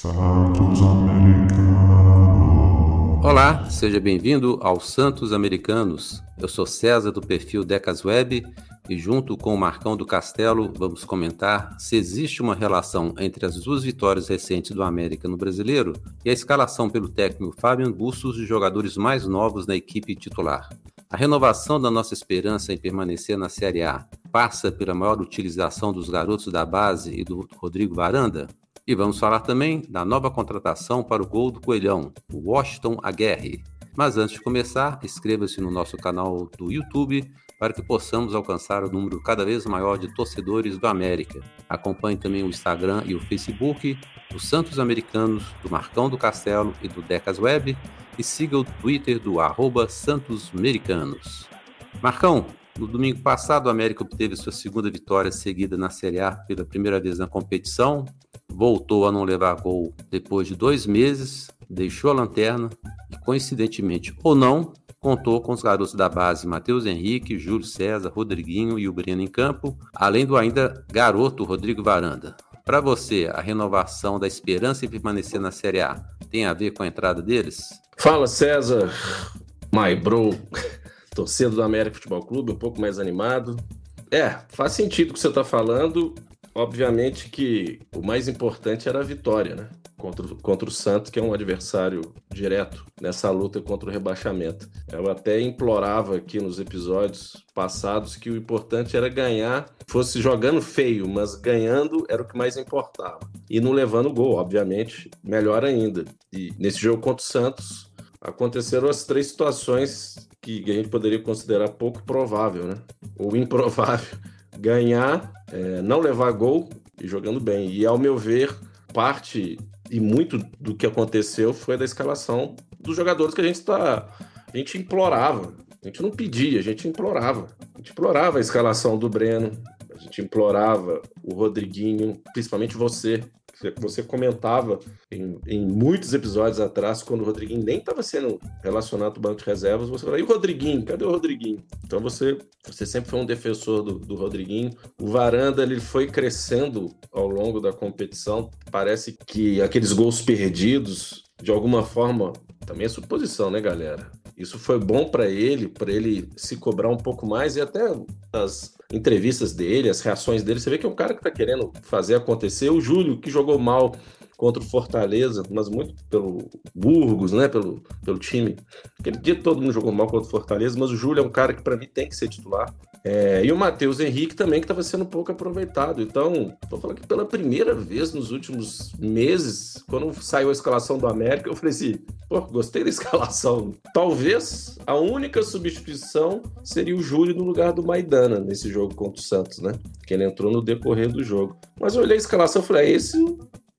Santos Americanos. Olá, seja bem-vindo ao Santos Americanos. Eu sou César do perfil Decas Web e junto com o Marcão do Castelo vamos comentar se existe uma relação entre as duas vitórias recentes do América no Brasileiro e a escalação pelo técnico Fabian Bustos de jogadores mais novos na equipe titular. A renovação da nossa esperança em permanecer na Série A passa pela maior utilização dos garotos da base e do Rodrigo Varanda? E vamos falar também da nova contratação para o gol do Coelhão, o Washington Aguerre. Mas antes de começar, inscreva-se no nosso canal do YouTube para que possamos alcançar o número cada vez maior de torcedores do América. Acompanhe também o Instagram e o Facebook do Santos Americanos, do Marcão do Castelo e do Decas Web e siga o Twitter do arroba Santos Americanos. Marcão, no domingo passado, o América obteve sua segunda vitória seguida na Série A pela primeira vez na competição, voltou a não levar gol depois de dois meses, deixou a lanterna e, coincidentemente ou não, contou com os garotos da base Matheus Henrique, Júlio César, Rodriguinho e o Breno em campo, além do ainda garoto Rodrigo Varanda. Para você, a renovação da esperança em permanecer na Série A tem a ver com a entrada deles? Fala César, my bro torcedor do América Futebol Clube, um pouco mais animado. É, faz sentido o que você está falando. Obviamente que o mais importante era a vitória, né? Contra, contra o Santos, que é um adversário direto nessa luta contra o rebaixamento. Eu até implorava aqui nos episódios passados que o importante era ganhar, fosse jogando feio, mas ganhando era o que mais importava. E não levando gol, obviamente, melhor ainda. E nesse jogo contra o Santos, aconteceram as três situações que a gente poderia considerar pouco provável, né? Ou improvável. Ganhar, é, não levar gol e jogando bem. E, ao meu ver, parte e muito do que aconteceu foi da escalação dos jogadores que a gente está. A gente implorava. A gente não pedia, a gente implorava. A gente implorava a escalação do Breno, a gente implorava o Rodriguinho, principalmente você, você comentava em, em, muitos episódios atrás, quando o Rodriguinho nem estava sendo relacionado ao banco de reservas, você falou, e o Rodriguinho? Cadê o Rodriguinho? Então você, você sempre foi um defensor do, do Rodriguinho. O Varanda ele foi crescendo ao longo da competição. Parece que aqueles gols perdidos, de alguma forma, também é suposição, né, galera? Isso foi bom para ele, para ele se cobrar um pouco mais e até as entrevistas dele, as reações dele, você vê que é um cara que está querendo fazer acontecer. O Júlio, que jogou mal contra o Fortaleza, mas muito pelo Burgos, né, pelo, pelo time. Aquele dia todo mundo jogou mal contra o Fortaleza, mas o Júlio é um cara que para mim tem que ser titular. É, e o Matheus Henrique também, que estava sendo pouco aproveitado. Então, estou falando que pela primeira vez nos últimos meses, quando saiu a escalação do América, eu falei assim: pô, gostei da escalação. Talvez a única substituição seria o Júlio no lugar do Maidana nesse jogo contra o Santos, né? Que ele entrou no decorrer do jogo. Mas eu olhei a escalação e falei: é esse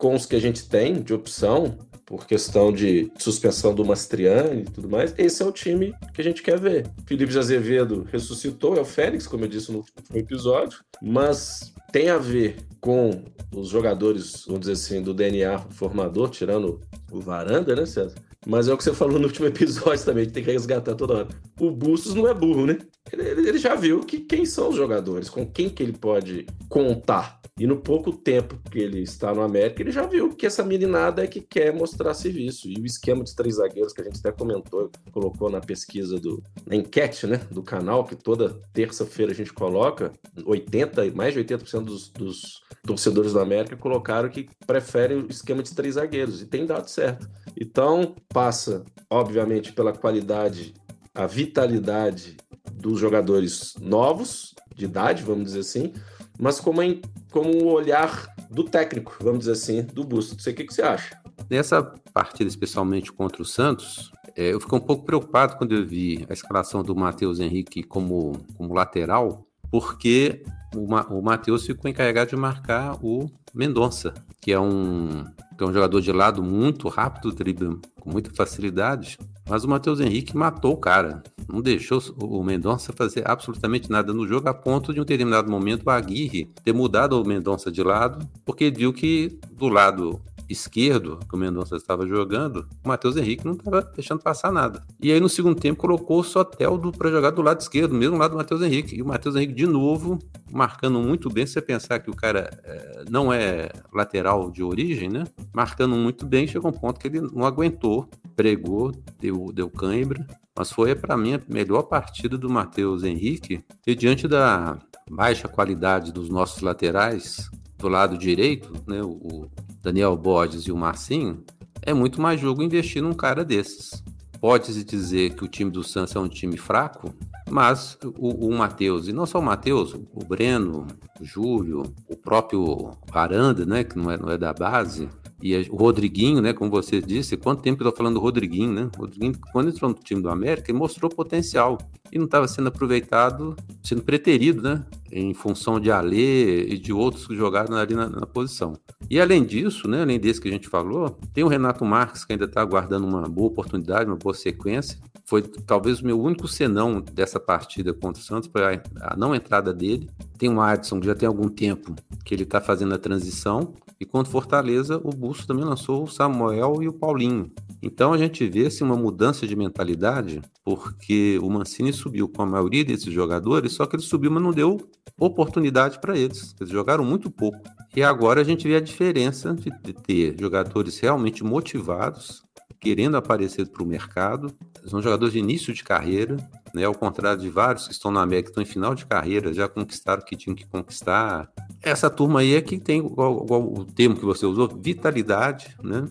com os que a gente tem de opção, por questão de suspensão do Mastriani e tudo mais, esse é o time que a gente quer ver. Felipe de Azevedo ressuscitou, é o Félix, como eu disse no último episódio, mas tem a ver com os jogadores, vamos dizer assim, do DNA formador, tirando o Varanda, né, César? Mas é o que você falou no último episódio também, que tem que resgatar toda hora. O Bustos não é burro, né? Ele, ele já viu que quem são os jogadores, com quem que ele pode contar. E no pouco tempo que ele está no América, ele já viu que essa meninada é que quer mostrar serviço. E o esquema de três zagueiros que a gente até comentou, colocou na pesquisa do na enquete, né, do canal, que toda terça-feira a gente coloca, 80, mais de 80% dos, dos torcedores do América colocaram que preferem o esquema de três zagueiros e tem dado certo. Então, passa, obviamente, pela qualidade, a vitalidade dos jogadores novos, de idade, vamos dizer assim, mas como, em, como o olhar do técnico, vamos dizer assim, do Busto. Não sei o que, que você acha. Nessa partida, especialmente contra o Santos, é, eu fiquei um pouco preocupado quando eu vi a escalação do Matheus Henrique como, como lateral, porque o, Ma, o Matheus ficou encarregado de marcar o Mendonça, que é um, que é um jogador de lado muito rápido, dribla com muita facilidade, mas o Matheus Henrique matou o cara. Não deixou o Mendonça fazer absolutamente nada no jogo, a ponto de um determinado momento o Aguirre ter mudado o Mendonça de lado, porque viu que do lado esquerdo, que o Mendonça estava jogando, o Matheus Henrique não estava deixando passar nada. E aí no segundo tempo colocou o Soteldo para jogar do lado esquerdo, mesmo lado do Matheus Henrique. E o Matheus Henrique de novo, marcando muito bem, se você pensar que o cara é, não é lateral de origem, né? Marcando muito bem, chegou um ponto que ele não aguentou, pregou, deu, deu cãibra. Mas foi, para mim, a melhor partida do Matheus Henrique. E diante da baixa qualidade dos nossos laterais, do lado direito, né, o Daniel Borges e o Marcinho, é muito mais jogo investir num cara desses. Pode-se dizer que o time do Santos é um time fraco, mas o, o Matheus, e não só o Matheus, o Breno, o Júlio, o próprio Aranda, né, que não é, não é da base, e o Rodriguinho, né, como você disse, quanto tempo eu tô falando do Rodriguinho, né? O Rodriguinho, quando entrou no time do América, ele mostrou potencial e não estava sendo aproveitado, sendo preterido, né? Em função de Alê e de outros que jogaram ali na, na, posição. E além disso, né, além desse que a gente falou, tem o Renato Marques que ainda está aguardando uma boa oportunidade, uma boa sequência. Foi talvez o meu único senão dessa partida contra o Santos, foi a não entrada dele. Tem o Adson, que já tem algum tempo que ele está fazendo a transição. E contra Fortaleza, o Busto também lançou o Samuel e o Paulinho. Então a gente vê assim, uma mudança de mentalidade, porque o Mancini subiu com a maioria desses jogadores, só que ele subiu, mas não deu oportunidade para eles. Eles jogaram muito pouco. E agora a gente vê a diferença de ter jogadores realmente motivados, querendo aparecer para o mercado. São jogadores de início de carreira, né? Ao contrário de vários que estão na América, estão em final de carreira, já conquistaram o que tinham que conquistar. Essa turma aí é que tem igual, igual o termo que você usou, vitalidade, né?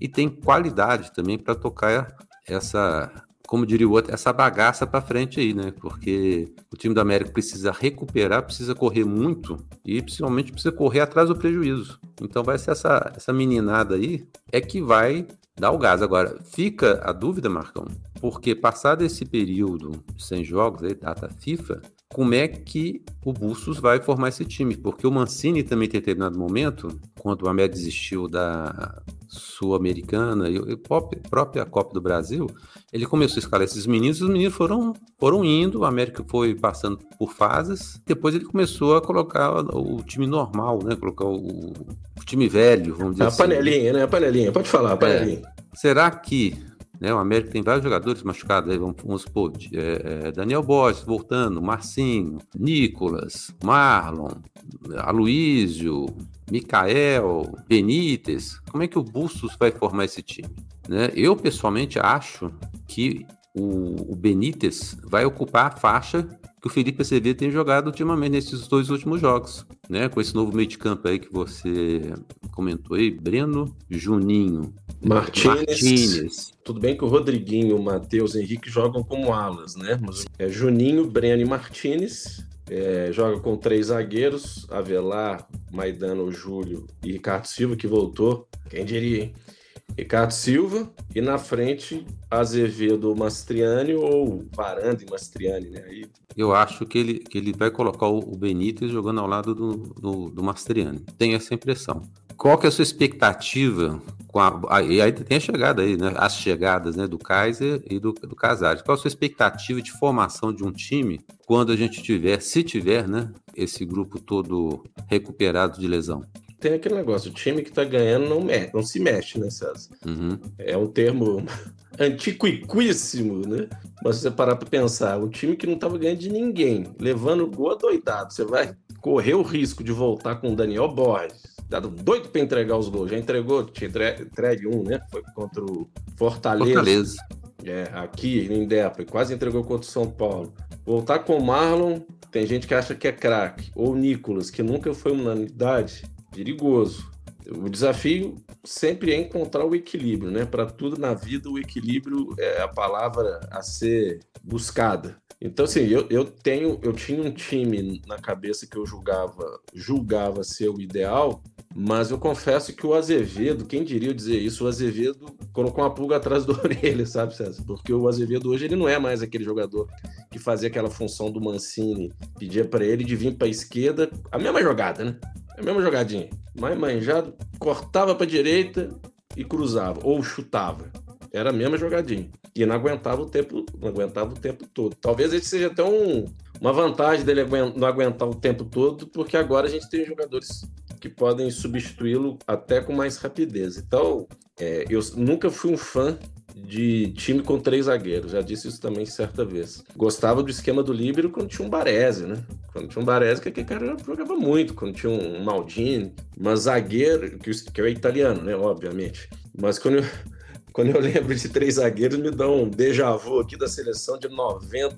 E tem qualidade também para tocar essa, como diria o outro, essa bagaça para frente aí, né? Porque o time do América precisa recuperar, precisa correr muito e principalmente precisa correr atrás do prejuízo. Então vai ser essa, essa meninada aí é que vai dar o gás. Agora, fica a dúvida, Marcão, porque passado esse período sem jogos, aí, data FIFA, como é que o Bustos vai formar esse time? Porque o Mancini também tem determinado momento, quando o América desistiu da Sul-Americana e a própria Copa do Brasil, ele começou a escalar esses meninos, e os meninos foram, foram indo, o América foi passando por fases, depois ele começou a colocar o time normal, né? Colocar o, o time velho, vamos dizer a assim. A panelinha, né? A panelinha, pode falar, a panelinha. É. Será que né? O América tem vários jogadores machucados, aí vamos, vamos supor, é, é, Daniel Borges voltando, Marcinho, Nicolas, Marlon, Aloísio, Mikael, Benítez. Como é que o Bustos vai formar esse time? Né? Eu, pessoalmente, acho que o, o Benítez vai ocupar a faixa que o Felipe Acevedo tem jogado ultimamente nesses dois últimos jogos, né? Com esse novo meio de campo aí que você comentou aí, Breno, Juninho, Martínez. Tudo bem que o Rodriguinho, o Matheus, Henrique jogam como alas, né? Mas é Juninho, Breno e Martínez. É, joga com três zagueiros, Avelar, Maidano, Júlio e Ricardo Silva, que voltou. Quem diria, hein? Ricardo Silva e na frente Azevedo Mastriani ou Varanda e Mastriani, né? Aí... Eu acho que ele, que ele vai colocar o Benítez jogando ao lado do, do, do Mastriani. Tenho essa impressão. Qual que é a sua expectativa com a, e aí tem a chegada aí, né? As chegadas né, do Kaiser e do, do Casares. Qual a sua expectativa de formação de um time quando a gente tiver, se tiver, né, esse grupo todo recuperado de lesão? Tem aquele negócio, o time que tá ganhando não, mexe, não se mexe, né, César? Uhum. É um termo antiquíssimo, né? Mas se você parar pra pensar, o time que não tava ganhando de ninguém, levando gol doidado, você vai correr o risco de voltar com o Daniel Borges, dado doido para entregar os gols. Já entregou, tinha entregue um, né? Foi contra o Fortaleza. Fortaleza. É, aqui em Depa, quase entregou contra o São Paulo. Voltar com o Marlon, tem gente que acha que é craque. Ou o Nicolas, que nunca foi unanimidade perigoso. O desafio sempre é encontrar o equilíbrio, né? Para tudo na vida, o equilíbrio é a palavra a ser buscada. Então, assim, eu, eu tenho, eu tinha um time na cabeça que eu julgava, julgava ser o ideal, mas eu confesso que o Azevedo, quem diria dizer isso, o Azevedo colocou uma pulga atrás da orelha, sabe, César? Porque o Azevedo hoje ele não é mais aquele jogador que fazia aquela função do Mancini, pedia para ele de vir para a esquerda, a mesma jogada, né? É a mesma jogadinha. Mais manjado, cortava para direita e cruzava, ou chutava. era a mesma jogadinha. E não aguentava o tempo, não aguentava o tempo todo. Talvez esse seja até um, uma vantagem dele não aguentar o tempo todo, porque agora a gente tem jogadores que podem substituí-lo até com mais rapidez. Então, é, eu nunca fui um fã de time com três zagueiros. Já disse isso também certa vez. Gostava do esquema do Líbero quando tinha um Baresi, né? Quando tinha um Baresi, que aquele cara jogava muito. Quando tinha um Maldini, mas zagueiro, que, que é italiano, né? Obviamente. Mas quando eu, quando eu lembro de três zagueiros, me dá um déjà vu aqui da seleção de 90,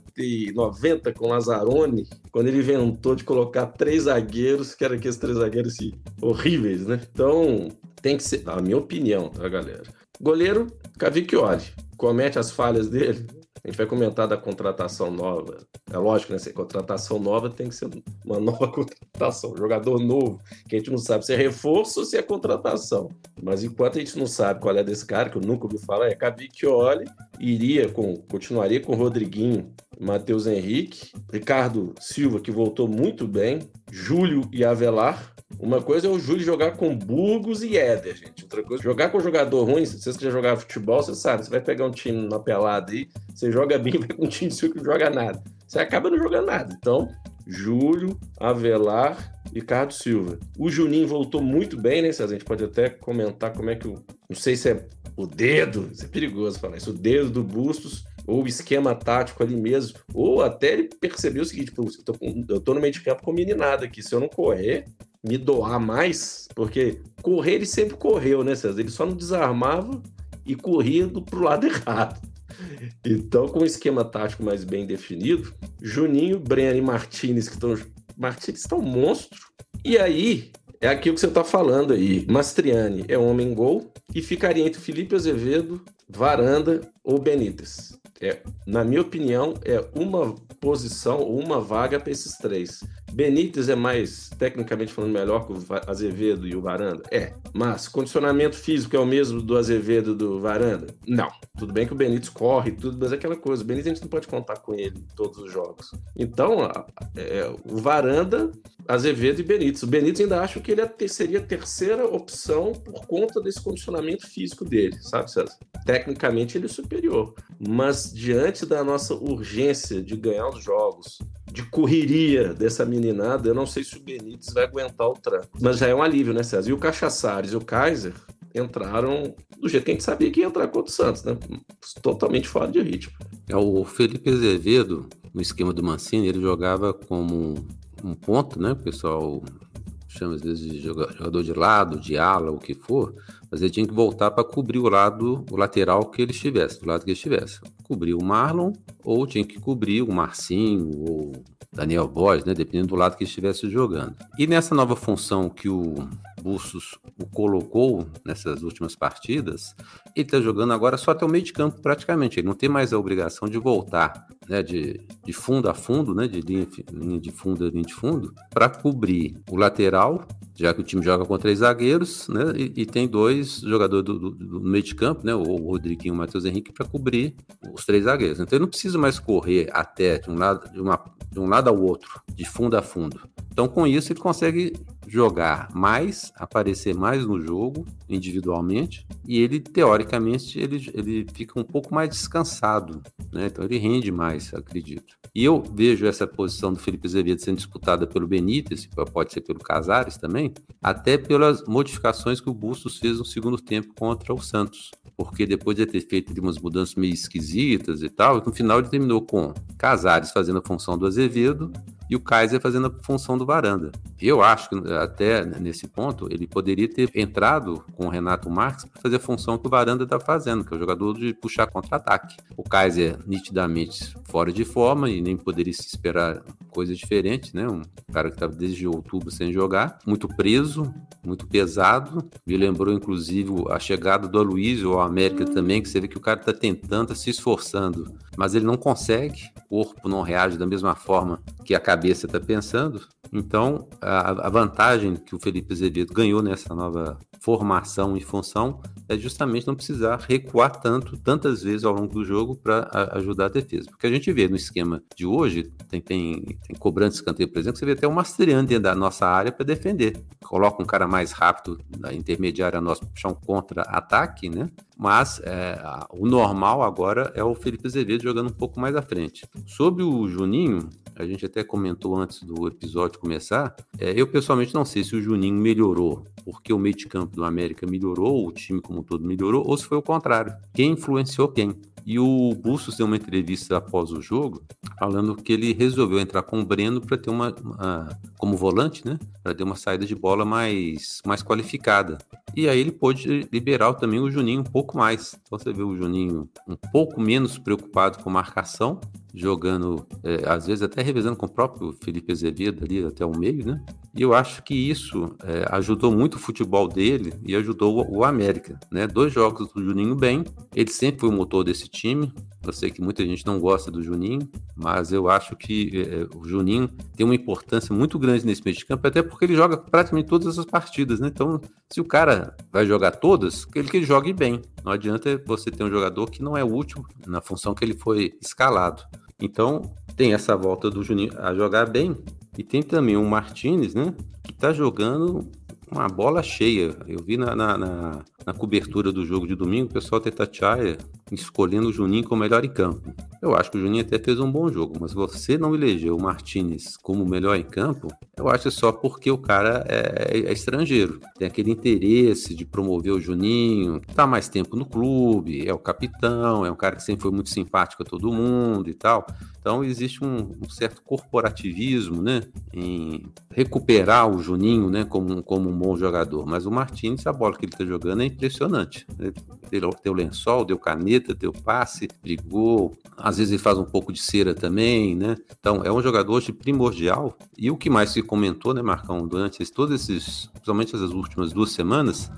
90 com Lazzaroni, quando ele inventou de colocar três zagueiros, que eram aqueles três zagueiros assim, horríveis, né? Então, tem que ser, a minha opinião, tá, galera? Goleiro, Cavicchioli. Comete as falhas dele. A gente vai comentar da contratação nova. É lógico, né? Se contratação nova tem que ser uma nova contratação. Jogador novo, que a gente não sabe se é reforço ou se é contratação. Mas enquanto a gente não sabe qual é desse cara, que eu nunca ouvi falar, é Cavicchioli, iria com, continuaria com Rodriguinho, Matheus Henrique, Ricardo Silva, que voltou muito bem, Júlio e Avelar, uma coisa é o Júlio jogar com Burgos e Éder, gente. Outra coisa, jogar com jogador ruim, se vocês que já futebol, você sabe, você vai pegar um time na pelada aí, você joga bem, vai com um time seu que não joga nada. Você acaba não jogando nada. Então, Júlio, Avelar e Ricardo Silva. O Juninho voltou muito bem, né, César? A gente pode até comentar como é que o. Não sei se é o dedo, isso é perigoso falar isso, o dedo do Bustos ou esquema tático ali mesmo, ou até ele percebeu o seguinte, eu tô, eu tô no meio de campo com meninada aqui, se eu não correr, me doar mais, porque correr ele sempre correu, né, César? Ele só não desarmava e corria do, pro lado errado. Então, com o esquema tático mais bem definido, Juninho, Breno e Martinez, que estão. Martinez está um monstro. E aí, é aquilo que você está falando aí. Mastriani é homem gol e ficaria entre Felipe Azevedo, Varanda ou Benítez. É, na minha opinião, é uma posição, uma vaga para esses três. Benítez é mais, tecnicamente falando, melhor que o Azevedo e o Varanda? É. Mas condicionamento físico é o mesmo do Azevedo e do Varanda? Não. Tudo bem que o Benítez corre tudo, mas é aquela coisa. O Benítez a gente não pode contar com ele em todos os jogos. Então, é, o Varanda, Azevedo e Benítez. O Benítez ainda acho que ele é seria a terceira opção por conta desse condicionamento físico dele, sabe, César? Tecnicamente ele é superior. Mas diante da nossa urgência de ganhar os jogos, de correria dessa meninada, eu não sei se o Benítez vai aguentar o tranco. Mas já é um alívio, né, César? E o Cachaçares e o Kaiser entraram do jeito que a gente sabia que ia entrar contra o Santos, né? Totalmente fora de ritmo. É o Felipe Azevedo, no esquema do Mancini, ele jogava como um ponto, né? O pessoal chama às vezes de jogador de lado, de ala, o que for, mas ele tinha que voltar para cobrir o lado, o lateral que ele estivesse, do lado que ele estivesse. Cobrir o Marlon, ou tinha que cobrir o Marcinho, ou Daniel Boys, né? Dependendo do lado que estivesse jogando. E nessa nova função que o Bustos o colocou nessas últimas partidas, ele está jogando agora só até o meio de campo praticamente. Ele não tem mais a obrigação de voltar né, de, de fundo a fundo, né, de linha, linha de fundo a linha de fundo, para cobrir o lateral, já que o time joga com três zagueiros, né, e, e tem dois jogadores do, do, do, meio de campo, né, o Rodriguinho e o Matheus Henrique, para cobrir os três zagueiros. Então ele não precisa mais correr até de um lado, de uma, de um lado ao outro, de fundo a fundo. Então com isso ele consegue jogar mais, aparecer mais no jogo individualmente e ele teoricamente ele, ele fica um pouco mais descansado, né? Então ele rende mais, acredito. E eu vejo essa posição do Felipe Azevedo sendo disputada pelo Benítez, pode ser pelo Casares também, até pelas modificações que o Bustos fez no segundo tempo contra o Santos. Porque depois de ter feito umas mudanças meio esquisitas e tal, no final ele terminou com Casares fazendo a função do Azevedo e o Kaiser fazendo a função do Varanda. Eu acho que até nesse ponto ele poderia ter entrado com o Renato Marques para fazer a função que o Varanda está fazendo, que é o jogador de puxar contra-ataque. O Kaiser nitidamente fora de forma e nem poderia se esperar coisas diferentes, né? Um cara que estava desde outubro sem jogar, muito preso, muito pesado. Me lembrou inclusive a chegada do Aloysio ao América também, que você vê que o cara está tentando, tá se esforçando, mas ele não consegue. O corpo não reage da mesma forma que a cabeça está pensando. Então, a, a, vantagem que o Felipe Azevedo ganhou nessa nova formação e função é justamente não precisar recuar tanto, tantas vezes ao longo do jogo para ajudar a defesa. Porque a gente vê no esquema de hoje, tem, tem, tem cobrando escanteio, por exemplo, você vê até o Mastriani dentro da nossa área para defender. Coloca um cara mais rápido na intermediária nossa para puxar um contra-ataque, né? Mas é, o normal agora é o Felipe Azevedo jogando um pouco mais à frente. Sobre o Juninho, a gente até comentou antes do episódio começar, é, eu pessoalmente não sei se o Juninho melhorou porque o meio de campo do América melhorou, o time como um todo melhorou, ou se foi o contrário. Quem influenciou quem? E o Bustos deu uma entrevista após o jogo, falando que ele resolveu entrar com o Breno para ter uma, uma, como volante, né? Para ter uma saída de bola mais, mais qualificada. E aí ele pôde liberar também o Juninho um pouco mais. Então você vê o Juninho um pouco menos preocupado com marcação jogando, é, às vezes até revezando com o próprio Felipe Azevedo ali até o meio, né? E eu acho que isso é, ajudou muito o futebol dele e ajudou o, o, América, né? Dois jogos do Juninho bem, ele sempre foi o motor desse time. Eu sei que muita gente não gosta do Juninho, mas eu acho que é, o Juninho tem uma importância muito grande nesse meio de campo, até porque ele joga praticamente todas as partidas, né? Então, se o cara vai jogar todas, ele que ele jogue bem. Não adianta você ter um jogador que não é útil na função que ele foi escalado. Então, tem essa volta do Juninho a jogar bem. E tem também o Martinez, né? Que tá jogando uma bola cheia. Eu vi na, na, na, na cobertura do jogo de domingo o pessoal Tetachaia escolhendo o Juninho como melhor em campo. Eu acho que o Juninho até fez um bom jogo, mas você não elegeu o Martinez como melhor em campo, eu acho só porque o cara é, é, estrangeiro. Tem aquele interesse de promover o Juninho, tá mais tempo no clube, é o capitão, é um cara que sempre foi muito simpático a todo mundo e tal. Então existe um, um certo corporativismo, né, em recuperar o Juninho, né, como, como um bom jogador. Mas o Martins, a bola que ele está jogando é impressionante. Deu, deu lençol, deu caneta, deu passe, brigou. Às vezes ele faz um pouco de cera também, né? Então é um jogador de primordial. E o que mais se comentou, né, Marcão, durante todos esses, principalmente essas últimas duas semanas,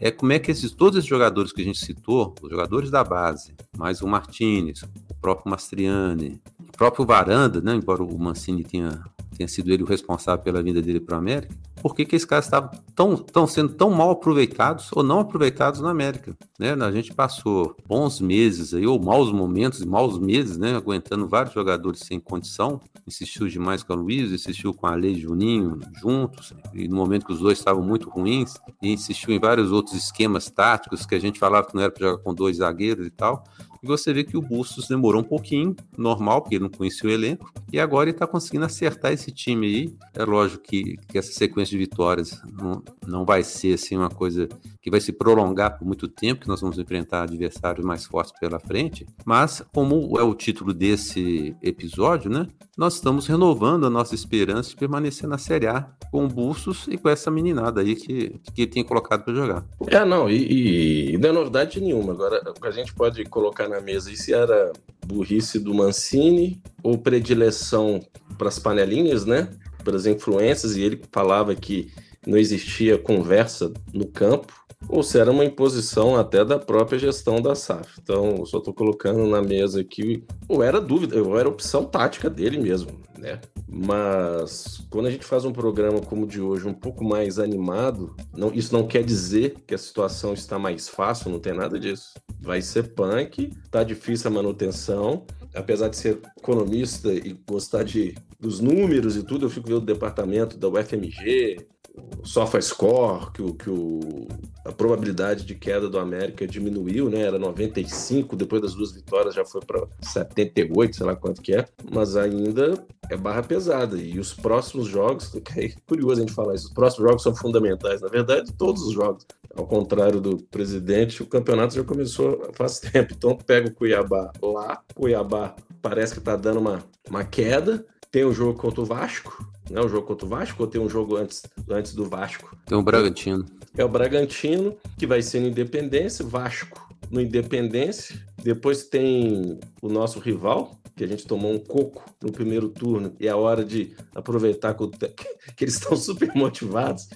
é como é que esses todos esses jogadores que a gente citou, os jogadores da base, mais o Martinez, o próprio Mastriani, o próprio Varanda, né, embora o Mancini tenha, tenha sido ele o responsável pela vinda dele para o América, por que, que esses caras estavam tão, tão sendo tão mal aproveitados ou não aproveitados na América? Né? A gente passou bons meses aí, ou maus momentos maus meses, né? Aguentando vários jogadores sem condição. Insistiu demais com a Luiz, insistiu com a Lei Juninho juntos, e no momento que os dois estavam muito ruins, e insistiu em vários outros esquemas táticos que a gente falava que não era para jogar com dois zagueiros e tal. E você vê que o Bustos demorou um pouquinho, normal, porque ele não conhecia o elenco, e agora ele está conseguindo acertar esse time aí. É lógico que, que essa sequência de vitórias não, não vai ser assim uma coisa que vai se prolongar por muito tempo, que nós vamos enfrentar adversários mais fortes pela frente, mas como é o título desse episódio, né? Nós estamos renovando a nossa esperança de permanecer na Série A com o Bustos e com essa meninada aí que, que tinha colocado para jogar. É, não, e, e não é novidade nenhuma. Agora, a gente pode colocar mesa e se era burrice do Mancini ou predileção para as panelinhas, né? Para as influências, e ele falava que não existia conversa no campo, ou se era uma imposição até da própria gestão da SAF. Então, só estou colocando na mesa aqui, ou era dúvida, ou era opção tática dele mesmo, né? Mas quando a gente faz um programa como o de hoje, um pouco mais animado, não, isso não quer dizer que a situação está mais fácil, não tem nada disso. Vai ser punk, tá difícil a manutenção, apesar de ser economista e gostar de, dos números e tudo, eu fico vendo o departamento da UFMG, o SofaScore, que, o, que o, a probabilidade de queda do América diminuiu, né? Era 95, depois das duas vitórias já foi para 78, sei lá quanto que é, mas ainda é barra pesada. E os próximos jogos, é curioso a gente falar isso, os próximos jogos são fundamentais. Na verdade, todos os jogos. Ao contrário do presidente, o campeonato já começou faz tempo. Então, pega o Cuiabá lá, Cuiabá parece que está dando uma, uma queda. Tem o jogo contra o Vasco, né? O jogo contra o Vasco ou tem um jogo antes, antes do Vasco? Tem o Bragantino. É o Bragantino, que vai ser no Independência, Vasco no Independência. Depois tem o nosso rival, que a gente tomou um coco no primeiro turno, e é a hora de aproveitar que, que eles estão super motivados.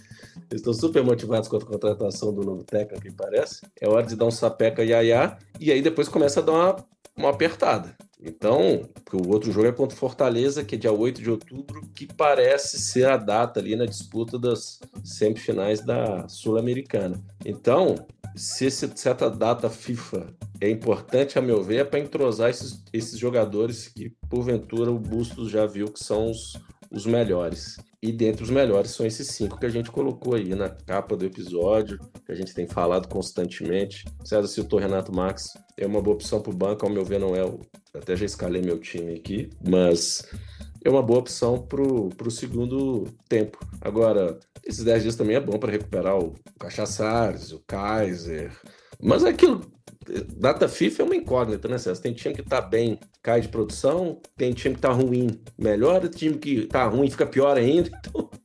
Eles estão super motivados com a contratação do novo técnico, que parece. É hora de dar um sapeca iaiá, e aí depois começa a dar uma, uma apertada. Então, o outro jogo é contra o Fortaleza, que é dia 8 de outubro, que parece ser a data ali na disputa das semifinais da Sul-Americana. Então, se esse, certa data FIFA é importante, a meu ver, é para entrosar esses, esses jogadores que, porventura, o Bustos já viu que são os, os melhores. E dentre os melhores são esses cinco que a gente colocou aí na capa do episódio, que a gente tem falado constantemente. César citou Renato Max, é uma boa opção para o banco, ao meu ver, não é o. Até já escalei meu time aqui, mas é uma boa opção para o segundo tempo. Agora, esses 10 dias também é bom para recuperar o Cachaçares, o Kaiser. Mas é aquilo, data FIFA é uma incógnita, né, César? Tem time que tá bem, cai de produção, tem time que tá ruim, melhora, time que tá ruim, fica pior ainda.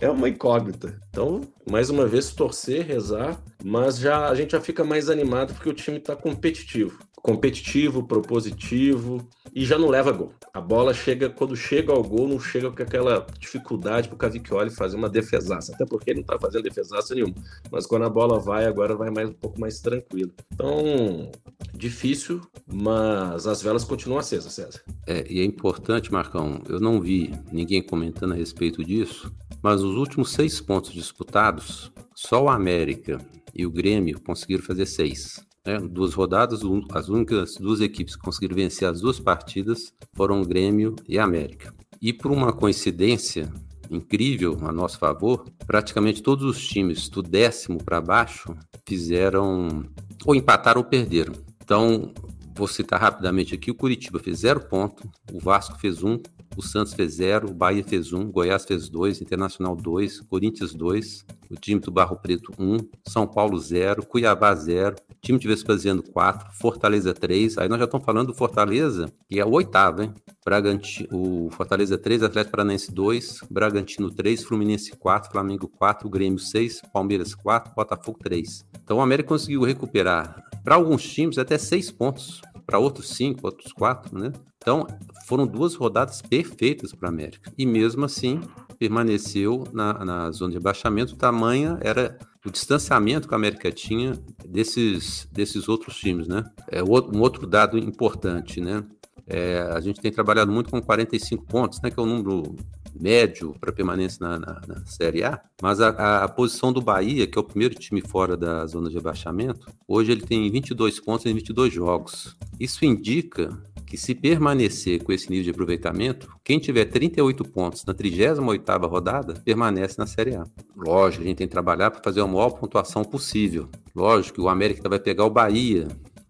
Então, é uma incógnita. Então, mais uma vez, torcer, rezar, mas já a gente já fica mais animado porque o time tá competitivo competitivo, propositivo e já não leva gol. A bola chega, quando chega ao gol, não chega com aquela dificuldade para o Cavicchioli fazer uma defesaça, até porque ele não está fazendo defesaça nenhuma. Mas quando a bola vai, agora vai mais um pouco mais tranquilo. Então, difícil, mas as velas continuam acesas, César. É, e é importante, Marcão, eu não vi ninguém comentando a respeito disso, mas os últimos seis pontos disputados, só o América e o Grêmio conseguiram fazer seis. Né? Duas rodadas, as únicas duas equipes que conseguiram vencer as duas partidas foram Grêmio e América. E por uma coincidência incrível a nosso favor, praticamente todos os times do décimo para baixo fizeram ou empataram ou perderam. Então, vou citar rapidamente aqui: o Curitiba fez zero ponto, o Vasco fez um, o Santos fez zero, o Bahia fez um, Goiás fez dois, Internacional dois, Corinthians dois, o time do Barro Preto um, São Paulo zero, Cuiabá zero, time de Vespasiano 4, Fortaleza 3. Aí nós já estamos falando do Fortaleza, que é o oitavo, hein? Bragantino, o Fortaleza 3, Atlético Paranaense 2, Bragantino 3, Fluminense 4, Flamengo 4, Grêmio 6, Palmeiras 4, Botafogo 3. Então o América conseguiu recuperar para alguns times até 6 pontos, para outros 5, outros 4, né? Então foram duas rodadas perfeitas para o América. E mesmo assim permaneceu na, na zona de rebaixamento, o tamanho era o distanciamento que a América tinha desses, desses outros times, né? É um outro dado importante, né? É, a gente tem trabalhado muito com 45 pontos, né? Que é o número médio para permanência na, na, na, Série A, mas a, a, posição do Bahia, que é o primeiro time fora da zona de rebaixamento, hoje ele tem 22 pontos em 22 jogos. Isso indica que se permanecer com esse nível de aproveitamento, quem tiver 38 pontos na 38ª rodada, permanece na Série A. Lógico, a gente tem que trabalhar para fazer a maior pontuação possível. Lógico que o América vai pegar o Bahia,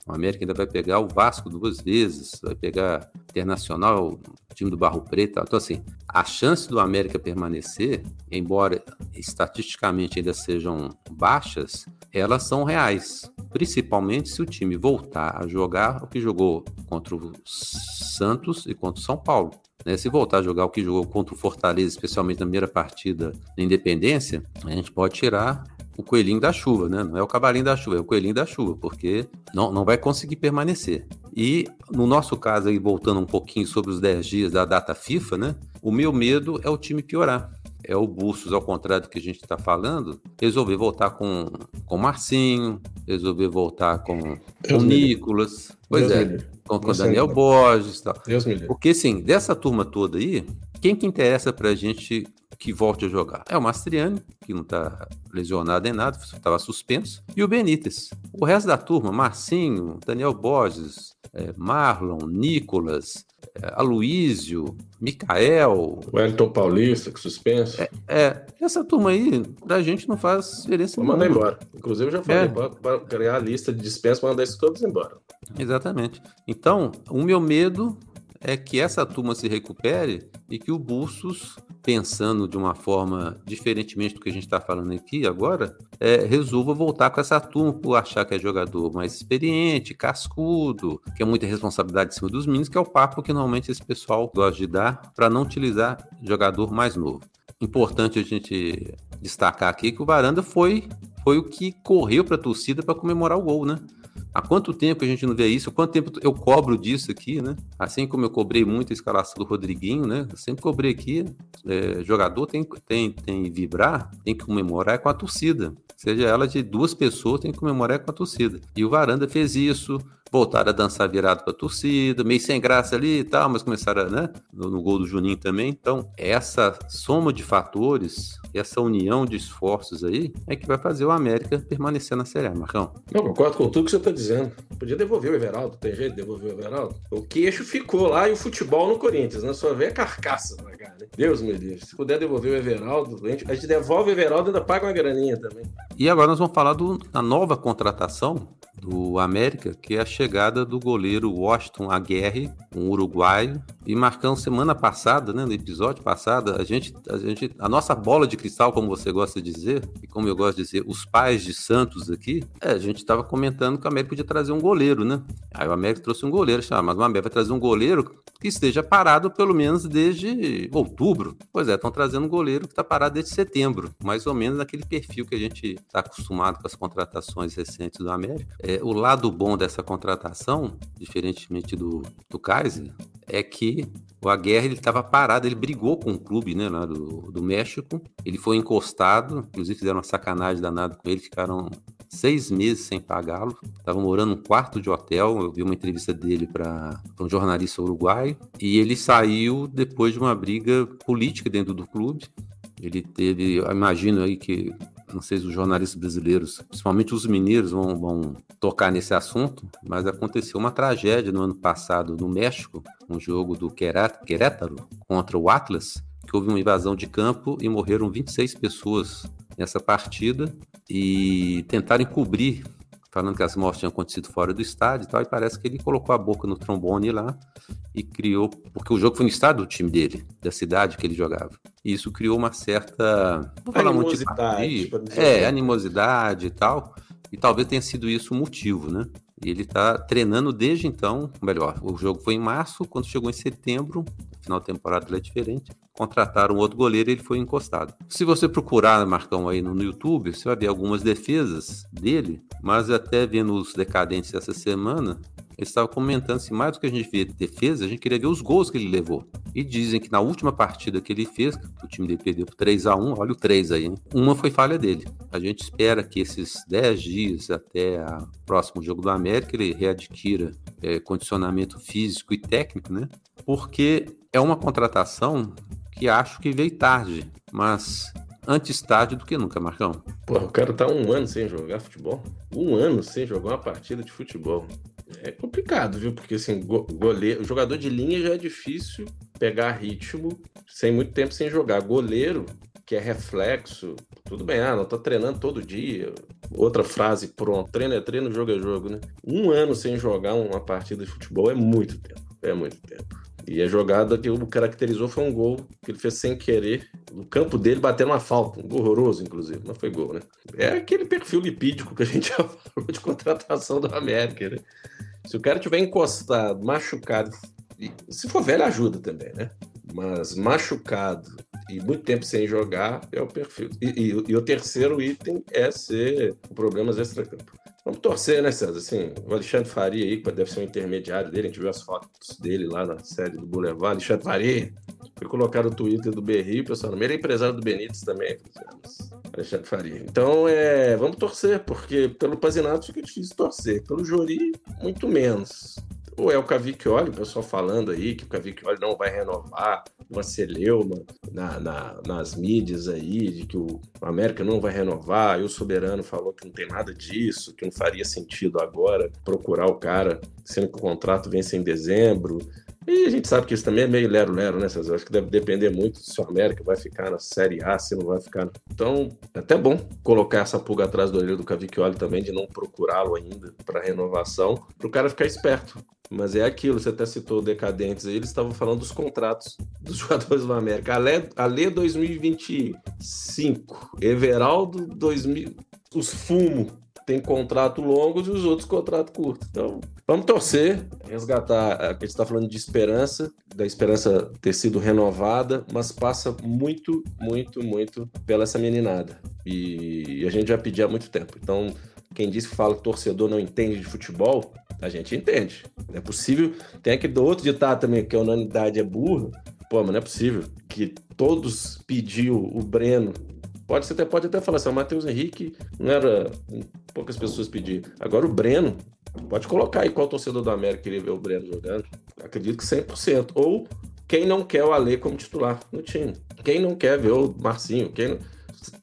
o América ainda vai pegar o Vasco duas vezes, vai pegar Internacional, o time do Barro Preto. Então, assim, a chance do América permanecer, embora estatisticamente ainda sejam baixas, elas são reais. Principalmente se o time voltar a jogar o que jogou contra o Santos e contra o São Paulo. Né? Se voltar a jogar o que jogou contra o Fortaleza, especialmente na primeira partida da Independência, a gente pode tirar o coelhinho da chuva, né? Não é o cavalinho da chuva, é o coelhinho da chuva, porque não, não vai conseguir permanecer. E no nosso caso aí, voltando um pouquinho sobre os 10 dias da data FIFA, né? O meu medo é o time piorar. É o Bustos, ao contrário do que a gente está falando, resolver voltar com o Marcinho, resolver voltar com o Nicolas, pois Deus é, com, o Daniel Borges e tal. Deus Porque, assim, dessa turma toda aí, quem que interessa para a gente que volte a jogar? É o Mastriani, que não está lesionado em nada, estava suspenso, e o Benítez. O resto da turma, Marcinho, Daniel Borges, é, Marlon, Nicolas, é, Aloísio, Mikael. Wellington Paulista, que suspenso. É, é, essa turma aí, pra gente não faz diferença Vou mandar embora. Inclusive, eu já falei é. para criar a lista de dispensa para mandar esses todos embora. Exatamente. Então, o meu medo é que essa turma se recupere e que o Bustos, pensando de uma forma diferentemente do que a gente está falando aqui agora, é, resolva voltar com essa turma por achar que é jogador mais experiente, cascudo, que é muita responsabilidade em cima dos meninos, que é o papo que normalmente esse pessoal gosta de dar para não utilizar jogador mais novo. Importante a gente destacar aqui que o Varanda foi, foi o que correu para a torcida para comemorar o gol, né? Há quanto tempo a gente não vê isso? Quanto tempo eu cobro disso aqui, né? Assim como eu cobrei muito a escalação do Rodriguinho, né? Eu sempre cobrei aqui, é, jogador tem, tem, tem vibrar, tem que comemorar com a torcida. Seja ela de duas pessoas, tem que comemorar com a torcida. E o Varanda fez isso, voltaram a dançar virado para a torcida, meio sem graça ali e tal, mas começaram, né, no, no gol do Juninho também. Então, essa soma de fatores e essa união de esforços aí é que vai fazer o América permanecer na Série A, Marcão. Não, concordo com tudo que você está dizendo. Podia devolver o Everaldo, tem jeito de devolver o Everaldo? O queixo ficou lá e o futebol no Corinthians, né? Só vê a carcaça pra cá, né? Deus me livre. Se puder devolver o Everaldo, a gente, a gente devolve o Everaldo e ainda paga uma graninha também. E agora nós vamos falar do, da nova contratação do América, que é a chegada do goleiro Washington Aguirre, um uruguaio. E Marcão, semana passada, né, no episódio passado, a gente, a gente, a nossa bola de cristal, como você gosta de dizer, e como eu gosto de dizer, os pais de Santos aqui, é, a gente estava comentando que o América podia trazer um goleiro, né? Aí o América trouxe um goleiro, chama, mas o América vai trazer um goleiro que esteja parado pelo menos desde outubro. Pois é, estão trazendo um goleiro que está parado desde setembro, mais ou menos naquele perfil que a gente está acostumado com as contratações recentes do América. É, o lado bom dessa contratação, diferentemente do, do Kaiser, é que o Aguerre estava parado, ele brigou com o clube né, lá do, do México, ele foi encostado, inclusive fizeram uma sacanagem danada com ele, ficaram seis meses sem pagá-lo, estava morando num quarto de hotel, eu vi uma entrevista dele para um jornalista uruguaio, e ele saiu depois de uma briga política dentro do clube, ele teve, imagino aí que não sei se os jornalistas brasileiros, principalmente os mineiros, vão, vão tocar nesse assunto, mas aconteceu uma tragédia no ano passado no México, um jogo do Querétaro contra o Atlas, que houve uma invasão de campo e morreram 26 pessoas nessa partida e tentaram encobrir falando que as mortes tinham acontecido fora do estádio e tal, e parece que ele colocou a boca no trombone lá e criou, porque o jogo foi no estado do time dele, da cidade que ele jogava. E isso criou uma certa, vou falar muito de é, animosidade e tal, e talvez tenha sido isso o motivo, né? Ele está treinando desde então, melhor, o jogo foi em março, quando chegou em setembro, final da temporada ele é diferente, contrataram um outro goleiro e ele foi encostado. Se você procurar, Marcão, aí no, no YouTube, você vai ver algumas defesas dele, mas até vendo os decadentes essa semana, eles estavam comentando assim, mais do que a gente vê defesa, a gente queria ver os gols que ele levou. E dizem que na última partida que ele fez, o time dele perdeu por 3 a 1 olha o 3 aí, hein? uma foi falha dele. A gente espera que esses 10 dias até o próximo jogo do América ele readquira é, condicionamento físico e técnico, né? Porque é uma contratação que acho que veio tarde, mas antes tarde do que nunca, Marcão. Pô, o cara tá um ano sem jogar futebol. Um ano sem jogar uma partida de futebol. É complicado, viu? Porque assim, goleiro, jogador de linha já é difícil pegar ritmo sem muito tempo sem jogar. Goleiro, que é reflexo, tudo bem, ah, não tô treinando todo dia. Outra frase, pronto, treino é treino, jogo é jogo, né? Um ano sem jogar uma partida de futebol é muito tempo. É muito tempo. E a jogada que o caracterizou foi um gol que ele fez sem querer. No campo dele batendo uma falta, um gol horroroso, inclusive. Não foi gol, né? É aquele perfil lipídico que a gente já falou de contratação do América, né? Se o cara tiver encostado, machucado, se for velho, ajuda também, né? Mas machucado e muito tempo sem jogar é o perfil. E, e, e o terceiro item é ser problemas extra-campo. Vamos torcer, né, César? Assim, o Alexandre Faria aí, que deve ser o intermediário dele, a gente viu as fotos dele lá na série do Boulevard. Alexandre Faria, foi colocar o Twitter do Berri, pessoal meio, é empresário do Benítez também, Alexandre Faria. Então, é, vamos torcer, porque pelo Pazinato fica difícil torcer, pelo Jori, muito menos ou é o Cavicchioli, o pessoal falando aí que o Cavicchioli não vai renovar, uma celeuma na, na, nas mídias aí, de que o América não vai renovar, e o Soberano falou que não tem nada disso, que não faria sentido agora procurar o cara, sendo que o contrato vence em dezembro. E a gente sabe que isso também é meio lero-lero, né, César? Acho que deve depender muito se o América vai ficar na Série A, se não vai ficar. Então, é até bom colocar essa pulga atrás do orelho do Cavicchioli também, de não procurá-lo ainda para renovação, para o cara ficar esperto. Mas é aquilo, você até citou decadentes aí, eles estavam falando dos contratos dos jogadores do América. Ale, Ale 2025, Everaldo 2000, os Fumo tem contrato longo e os outros contrato curto. Então, vamos torcer, resgatar. A gente está falando de esperança, da esperança ter sido renovada, mas passa muito, muito, muito pela essa meninada. E, a gente já pedia há muito tempo. Então, quem disse que fala que torcedor não entende de futebol, a gente entende. É possível. Tem aquele do outro ditado também, que a unanimidade é burra. Pô, mas não é possível que todos pediu o Breno Pode, você até, pode até falar assim, o Matheus Henrique não era. Poucas pessoas pediram. Agora o Breno, Pode colocar aí qual torcedor do América queria ver o Breno jogando. Acredito que 100%. Ou quem não quer o Ale como titular no time. Quem não quer ver o Marcinho. Quem não...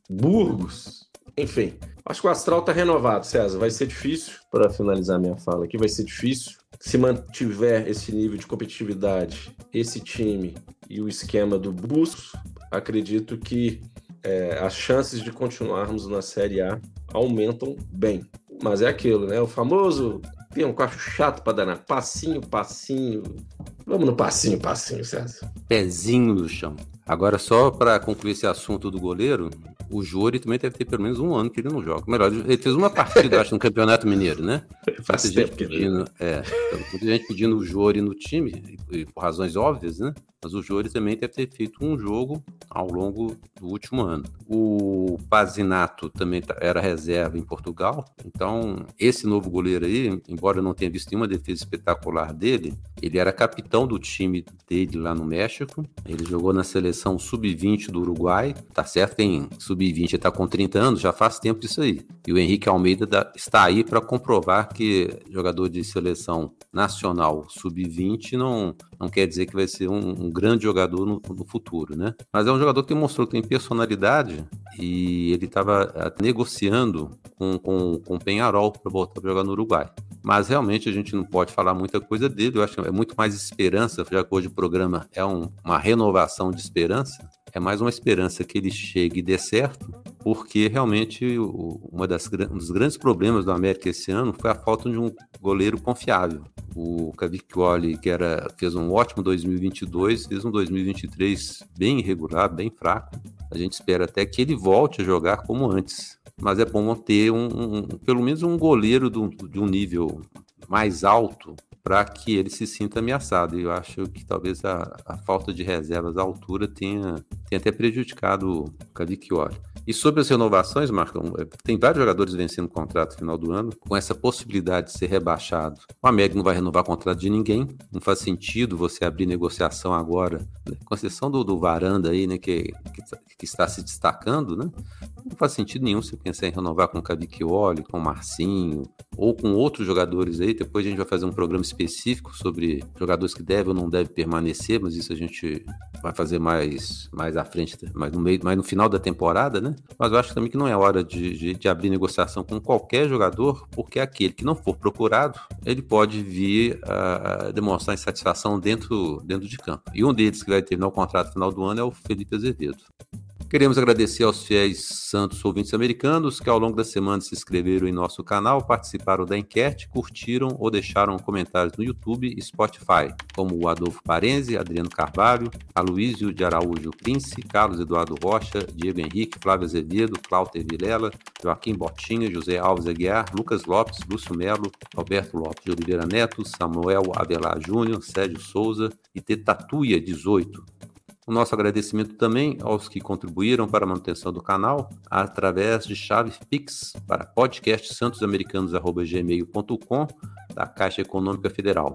Burgos. Enfim. Acho que o Astral tá renovado, César. Vai ser difícil, para finalizar minha fala aqui, vai ser difícil. Se mantiver esse nível de competitividade, esse time e o esquema do Bustos, acredito que é, as chances de continuarmos na Série A aumentam bem. Mas é aquilo, né? O famoso tem um quarto chato para danar. Passinho, passinho. Vamos no passinho, passinho, César. Pezinho no chão. Agora, só para concluir esse assunto do goleiro, o Júri também deve ter pelo menos um ano que ele não joga. Melhor, ele fez uma partida, acho, no Campeonato Mineiro, né? Faz muita tempo gente pedindo, é, muita gente pedindo o Júri no time, e, por razões óbvias, né? Mas o Júri também deve ter feito um jogo ao longo do último ano. O Pazinato também tá, era reserva em Portugal, então esse novo goleiro aí, embora eu não tenha visto nenhuma defesa espetacular dele, ele era capitão do time dele lá no México, ele jogou na seleção sub-20 do Uruguai, tá certo? Tem sub-20, ele tá com 30 anos, já faz tempo isso aí. E o Henrique Almeida está aí para comprovar que jogador de seleção nacional sub-20 não, não quer dizer que vai ser um, um grande jogador no, no, futuro, né? Mas é um jogador que mostrou que tem personalidade e ele estava eh, negociando com, com, com Penharol para voltar para jogar no Uruguai. Mas realmente a gente não pode falar muita coisa dele, eu acho que é muito mais esperança, já que hoje o programa é um, uma renovação de esperança, é mais uma esperança que ele chegue e dê certo, porque realmente uma das, um dos grandes problemas do América esse ano foi a falta de um goleiro confiável. O Cavicchioli, que era, fez um ótimo 2022, fez um 2023 bem irregular, bem fraco. A gente espera até que ele volte a jogar como antes. Mas é bom ter um, um pelo menos um goleiro do, de um nível mais alto para que ele se sinta ameaçado. E eu acho que talvez a, a falta de reservas à altura tenha, tenha até prejudicado o Cavicchioli. E sobre as renovações, Marcão, é, tem vários jogadores vencendo contrato no final do ano, com essa possibilidade de ser rebaixado. O América não vai renovar contrato de ninguém, não faz sentido você abrir negociação agora, né? com exceção do, do Varanda aí, né, que, que, que, está se destacando, né? Não faz sentido nenhum você pensar em renovar com o Cavicchioli, com o Marcinho, ou com outros jogadores aí. Depois a gente vai fazer um programa específico sobre jogadores que devem ou não devem permanecer, mas isso a gente vai fazer mais, mais à frente, mais no meio, mais no final da temporada, né? Mas eu acho também que não é hora de, de, de abrir negociação com qualquer jogador, porque aquele que não for procurado, ele pode vir a demonstrar insatisfação dentro, dentro de campo. E um deles que vai terminar o contrato no final do ano é o Felipe Azevedo. Queremos agradecer aos fiéis santos ouvintes americanos que ao longo da semana se inscreveram em nosso canal, participaram da enquete, curtiram ou deixaram comentários no YouTube e Spotify, como o Adolfo Parenzi, Adriano Carvalho, Aloysio de Araújo Prince, Carlos Eduardo Rocha, Diego Henrique, Flávio Azevedo, Cláudio Vilela, Joaquim Botinha, José Alves Aguiar, Lucas Lopes, Lúcio Melo, Roberto Lopes de Oliveira Neto, Samuel Avelar Júnior, Sérgio Souza e Tetatuia 18. O nosso agradecimento também aos que contribuíram para a manutenção do canal através de chave Pix para podcastsantosamericanos.gmail.com da Caixa Econômica Federal.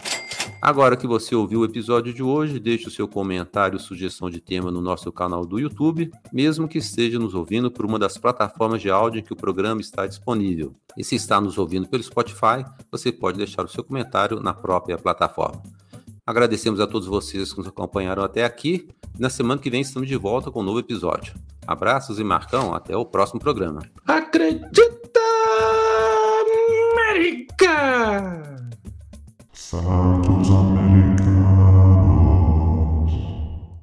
Agora que você ouviu o episódio de hoje, deixe o seu comentário, sugestão de tema no nosso canal do YouTube, mesmo que esteja nos ouvindo por uma das plataformas de áudio em que o programa está disponível. E se está nos ouvindo pelo Spotify, você pode deixar o seu comentário na própria plataforma. Agradecemos a todos vocês que nos acompanharam até aqui. Na semana que vem estamos de volta com um novo episódio. Abraços e Marcão, até o próximo programa. Acredita, América! Santos América.